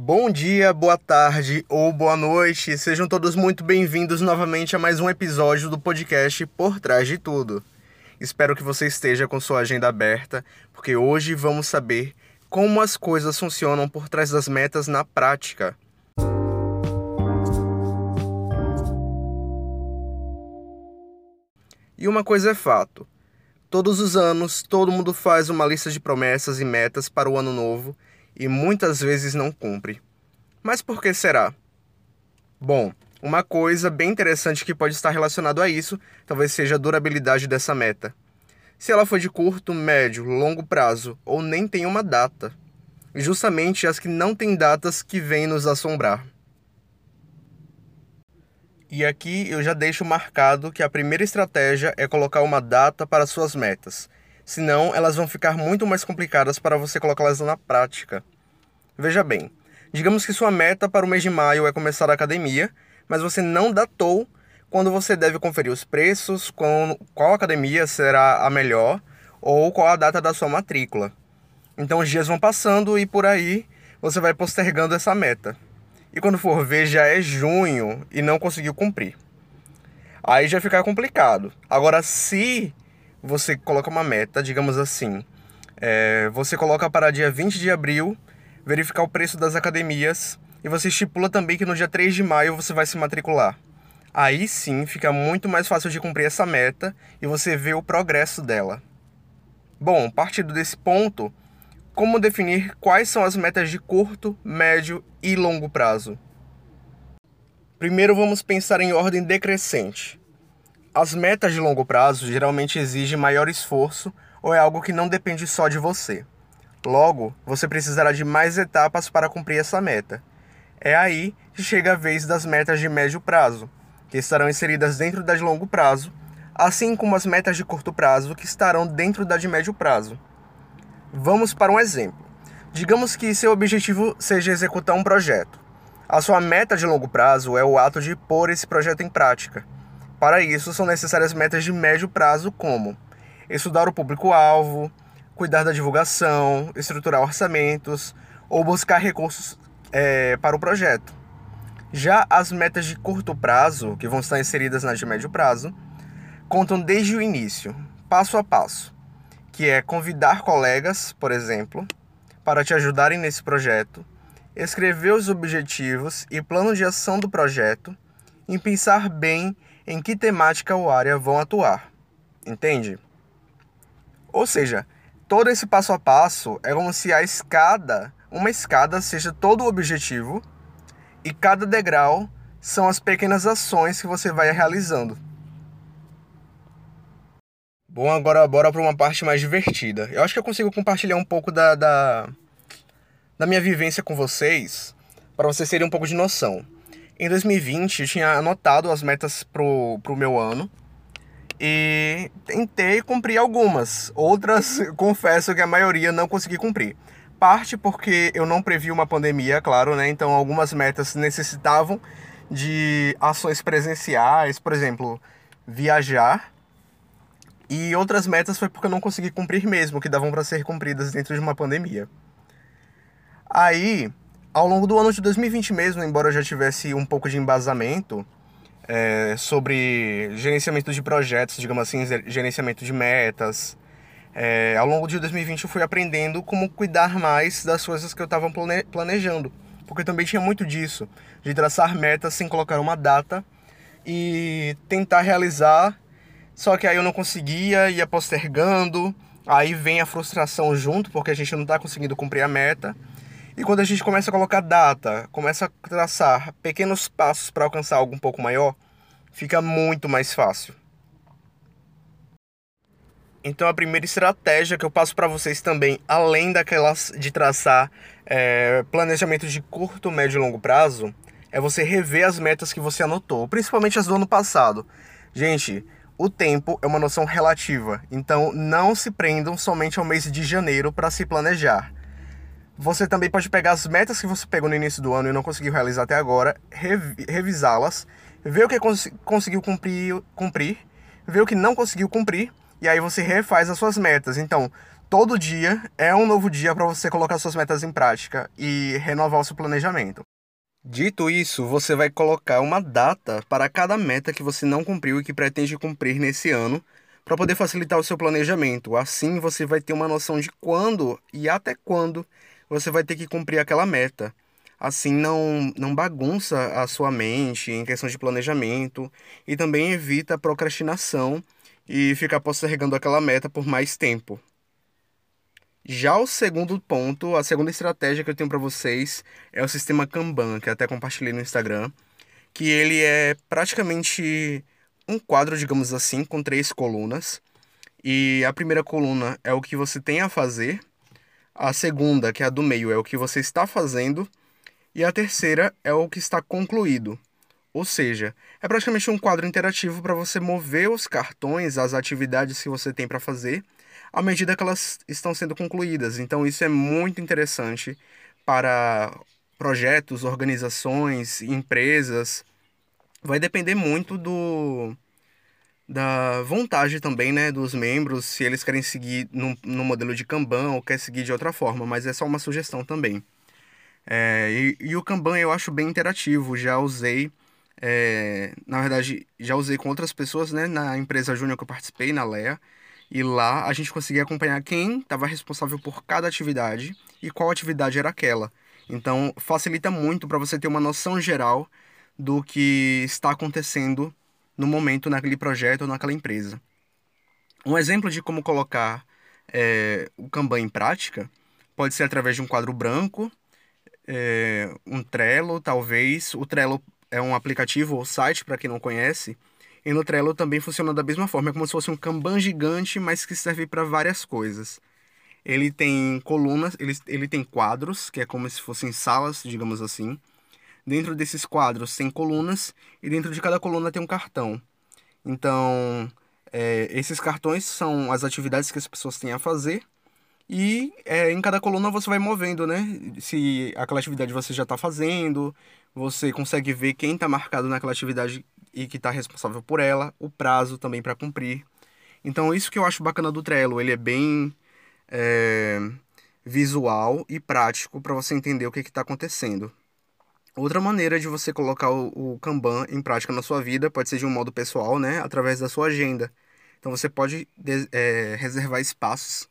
Bom dia, boa tarde ou boa noite. Sejam todos muito bem-vindos novamente a mais um episódio do podcast Por Trás de Tudo. Espero que você esteja com sua agenda aberta, porque hoje vamos saber como as coisas funcionam por trás das metas na prática. E uma coisa é fato: todos os anos todo mundo faz uma lista de promessas e metas para o ano novo e muitas vezes não cumpre. Mas por que será? Bom, uma coisa bem interessante que pode estar relacionado a isso talvez seja a durabilidade dessa meta. Se ela for de curto, médio, longo prazo ou nem tem uma data. E justamente as que não têm datas que vêm nos assombrar. E aqui eu já deixo marcado que a primeira estratégia é colocar uma data para suas metas. Senão, elas vão ficar muito mais complicadas para você colocá-las na prática. Veja bem, digamos que sua meta para o mês de maio é começar a academia, mas você não datou quando você deve conferir os preços, qual academia será a melhor ou qual a data da sua matrícula. Então os dias vão passando e por aí você vai postergando essa meta e quando for ver já é junho e não conseguiu cumprir. Aí já fica complicado. Agora, se você coloca uma meta, digamos assim, é, você coloca para dia 20 de abril verificar o preço das academias e você estipula também que no dia 3 de maio você vai se matricular. Aí sim fica muito mais fácil de cumprir essa meta e você vê o progresso dela. Bom, partindo desse ponto, como definir quais são as metas de curto, médio e longo prazo? Primeiro vamos pensar em ordem decrescente. As metas de longo prazo geralmente exigem maior esforço ou é algo que não depende só de você. Logo, você precisará de mais etapas para cumprir essa meta. É aí que chega a vez das metas de médio prazo, que estarão inseridas dentro da de longo prazo, assim como as metas de curto prazo que estarão dentro da de médio prazo. Vamos para um exemplo. Digamos que seu objetivo seja executar um projeto. A sua meta de longo prazo é o ato de pôr esse projeto em prática. Para isso, são necessárias metas de médio prazo, como estudar o público-alvo, cuidar da divulgação, estruturar orçamentos ou buscar recursos é, para o projeto. Já as metas de curto prazo, que vão estar inseridas nas de médio prazo, contam desde o início, passo a passo que é convidar colegas, por exemplo, para te ajudarem nesse projeto, escrever os objetivos e plano de ação do projeto e pensar bem em que temática ou área vão atuar. Entende? Ou seja, todo esse passo a passo é como se a escada, uma escada seja todo o objetivo e cada degrau são as pequenas ações que você vai realizando. Bom, agora bora para uma parte mais divertida. Eu acho que eu consigo compartilhar um pouco da, da, da minha vivência com vocês, para vocês terem um pouco de noção. Em 2020, eu tinha anotado as metas pro, pro meu ano e tentei cumprir algumas. Outras, confesso que a maioria não consegui cumprir. Parte porque eu não previ uma pandemia, claro, né? Então algumas metas necessitavam de ações presenciais, por exemplo, viajar e outras metas foi porque eu não consegui cumprir mesmo, que davam para ser cumpridas dentro de uma pandemia. Aí, ao longo do ano de 2020 mesmo, embora eu já tivesse um pouco de embasamento é, sobre gerenciamento de projetos, digamos assim, gerenciamento de metas, é, ao longo de 2020 eu fui aprendendo como cuidar mais das coisas que eu estava planejando. Porque também tinha muito disso, de traçar metas sem colocar uma data e tentar realizar só que aí eu não conseguia, ia postergando, aí vem a frustração junto, porque a gente não está conseguindo cumprir a meta. E quando a gente começa a colocar data, começa a traçar pequenos passos para alcançar algo um pouco maior, fica muito mais fácil. Então a primeira estratégia que eu passo para vocês também, além daquelas de traçar é, planejamento de curto, médio e longo prazo, é você rever as metas que você anotou, principalmente as do ano passado. Gente, o tempo é uma noção relativa, então não se prendam somente ao mês de janeiro para se planejar. Você também pode pegar as metas que você pegou no início do ano e não conseguiu realizar até agora, rev revisá-las, ver o que cons conseguiu cumprir, cumprir, ver o que não conseguiu cumprir, e aí você refaz as suas metas. Então, todo dia é um novo dia para você colocar suas metas em prática e renovar o seu planejamento. Dito isso, você vai colocar uma data para cada meta que você não cumpriu e que pretende cumprir nesse ano, para poder facilitar o seu planejamento. Assim, você vai ter uma noção de quando e até quando você vai ter que cumprir aquela meta. Assim, não, não bagunça a sua mente em questão de planejamento e também evita a procrastinação e ficar postergando aquela meta por mais tempo. Já o segundo ponto, a segunda estratégia que eu tenho para vocês é o sistema Kanban, que até compartilhei no Instagram, que ele é praticamente um quadro, digamos assim, com três colunas. E a primeira coluna é o que você tem a fazer, a segunda, que é a do meio, é o que você está fazendo, e a terceira é o que está concluído. Ou seja, é praticamente um quadro interativo para você mover os cartões, as atividades que você tem para fazer à medida que elas estão sendo concluídas. Então, isso é muito interessante para projetos, organizações, empresas. Vai depender muito do da vontade também, né, dos membros, se eles querem seguir no, no modelo de Kanban ou quer seguir de outra forma, mas é só uma sugestão também. É, e, e, o Kanban eu acho bem interativo, já usei, é, na verdade, já usei com outras pessoas, né, na empresa júnior que eu participei, na LEA, e lá a gente conseguia acompanhar quem estava responsável por cada atividade e qual atividade era aquela. Então facilita muito para você ter uma noção geral do que está acontecendo no momento naquele projeto ou naquela empresa. Um exemplo de como colocar é, o Kanban em prática pode ser através de um quadro branco, é, um Trello, talvez. O Trello é um aplicativo ou site, para quem não conhece, e no Trello também funciona da mesma forma, é como se fosse um Kanban gigante, mas que serve para várias coisas. Ele tem colunas, ele, ele tem quadros, que é como se fossem salas, digamos assim. Dentro desses quadros tem colunas, e dentro de cada coluna tem um cartão. Então, é, esses cartões são as atividades que as pessoas têm a fazer, e é, em cada coluna você vai movendo, né? Se aquela atividade você já está fazendo, você consegue ver quem está marcado naquela atividade e que está responsável por ela, o prazo também para cumprir. Então, isso que eu acho bacana do Trello, ele é bem é, visual e prático para você entender o que está acontecendo. Outra maneira de você colocar o, o Kanban em prática na sua vida pode ser de um modo pessoal, né? Através da sua agenda. Então, você pode é, reservar espaços,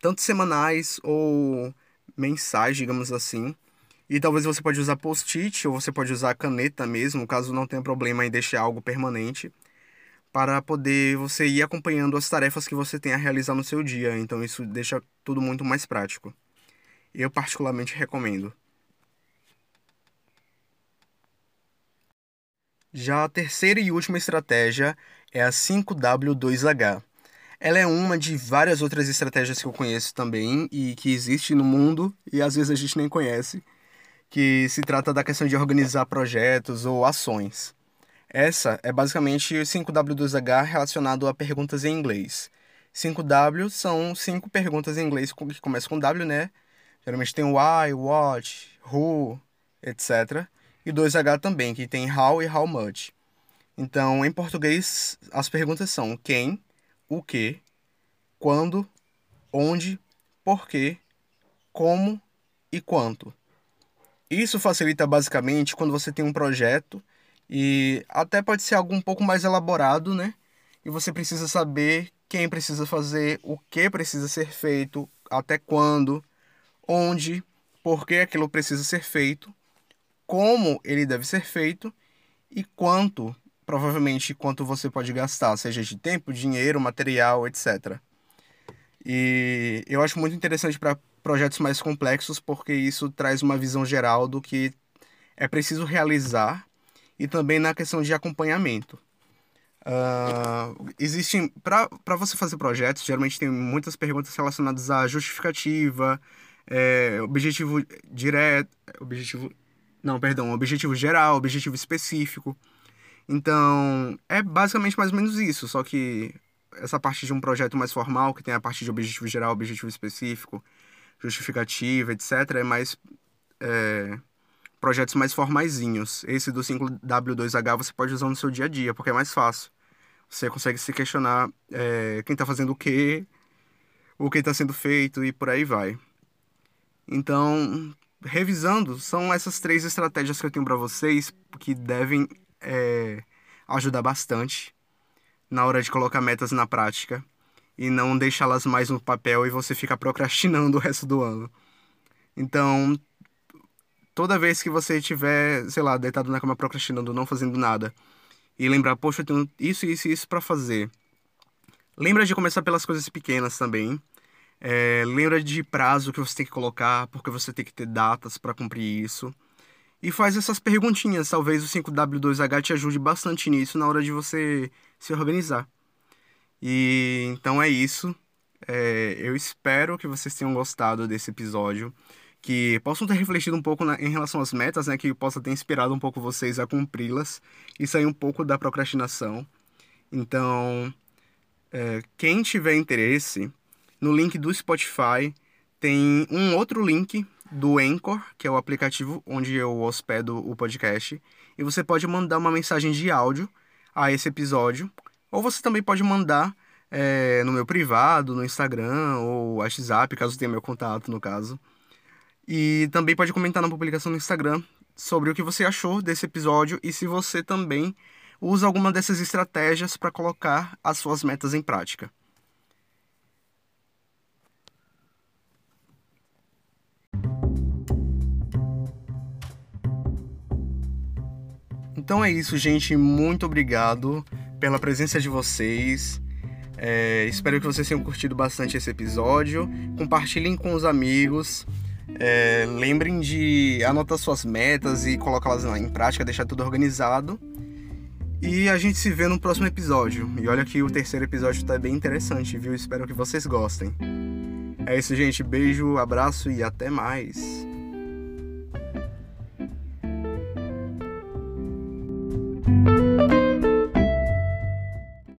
tanto semanais ou mensais, digamos assim, e talvez você pode usar post-it ou você pode usar caneta mesmo, caso não tenha problema em deixar algo permanente, para poder você ir acompanhando as tarefas que você tem a realizar no seu dia. Então isso deixa tudo muito mais prático. Eu particularmente recomendo. Já a terceira e última estratégia é a 5W2H. Ela é uma de várias outras estratégias que eu conheço também e que existe no mundo e às vezes a gente nem conhece que se trata da questão de organizar projetos ou ações. Essa é basicamente o 5W2H relacionado a perguntas em inglês. 5W são cinco perguntas em inglês que começam com W, né? Geralmente tem why, what, who, etc. E 2H também, que tem how e how much. Então, em português, as perguntas são quem, o que, quando, onde, porquê, como e quanto. Isso facilita basicamente quando você tem um projeto e até pode ser algo um pouco mais elaborado, né? E você precisa saber quem precisa fazer, o que precisa ser feito, até quando, onde, por que aquilo precisa ser feito, como ele deve ser feito e quanto, provavelmente, quanto você pode gastar, seja de tempo, dinheiro, material, etc. E eu acho muito interessante para projetos mais complexos, porque isso traz uma visão geral do que é preciso realizar e também na questão de acompanhamento. Uh, existem para você fazer projetos geralmente tem muitas perguntas relacionadas à justificativa é, objetivo direto objetivo não perdão objetivo geral objetivo específico então é basicamente mais ou menos isso só que essa parte de um projeto mais formal que tem a parte de objetivo geral objetivo específico justificativa, etc., é mais é, projetos mais formaisinhos. Esse do 5W2H você pode usar no seu dia a dia, porque é mais fácil. Você consegue se questionar é, quem está fazendo o quê, o que está sendo feito e por aí vai. Então, revisando, são essas três estratégias que eu tenho para vocês que devem é, ajudar bastante na hora de colocar metas na prática e não deixá-las mais no papel e você ficar procrastinando o resto do ano. Então, toda vez que você estiver, sei lá, deitado na cama procrastinando, não fazendo nada, e lembrar, poxa, eu tenho isso, isso e isso para fazer. Lembra de começar pelas coisas pequenas também. É, lembra de prazo que você tem que colocar, porque você tem que ter datas para cumprir isso. E faz essas perguntinhas. Talvez o 5W2H te ajude bastante nisso na hora de você se organizar. E então é isso. É, eu espero que vocês tenham gostado desse episódio que possam ter refletido um pouco na, em relação às metas, né, que possa ter inspirado um pouco vocês a cumpri-las e sair um pouco da procrastinação. Então, é, quem tiver interesse, no link do Spotify tem um outro link do Anchor, que é o aplicativo onde eu hospedo o podcast, e você pode mandar uma mensagem de áudio a esse episódio, ou você também pode mandar é, no meu privado, no Instagram ou WhatsApp, caso tenha meu contato, no caso. E também pode comentar na publicação no Instagram sobre o que você achou desse episódio e se você também usa alguma dessas estratégias para colocar as suas metas em prática. Então é isso, gente. Muito obrigado pela presença de vocês. É, espero que vocês tenham curtido bastante esse episódio. Compartilhem com os amigos. É, lembrem de anotar suas metas e colocá-las em prática, deixar tudo organizado. E a gente se vê no próximo episódio. E olha que o terceiro episódio tá bem interessante, viu? Espero que vocês gostem. É isso, gente. Beijo, abraço e até mais.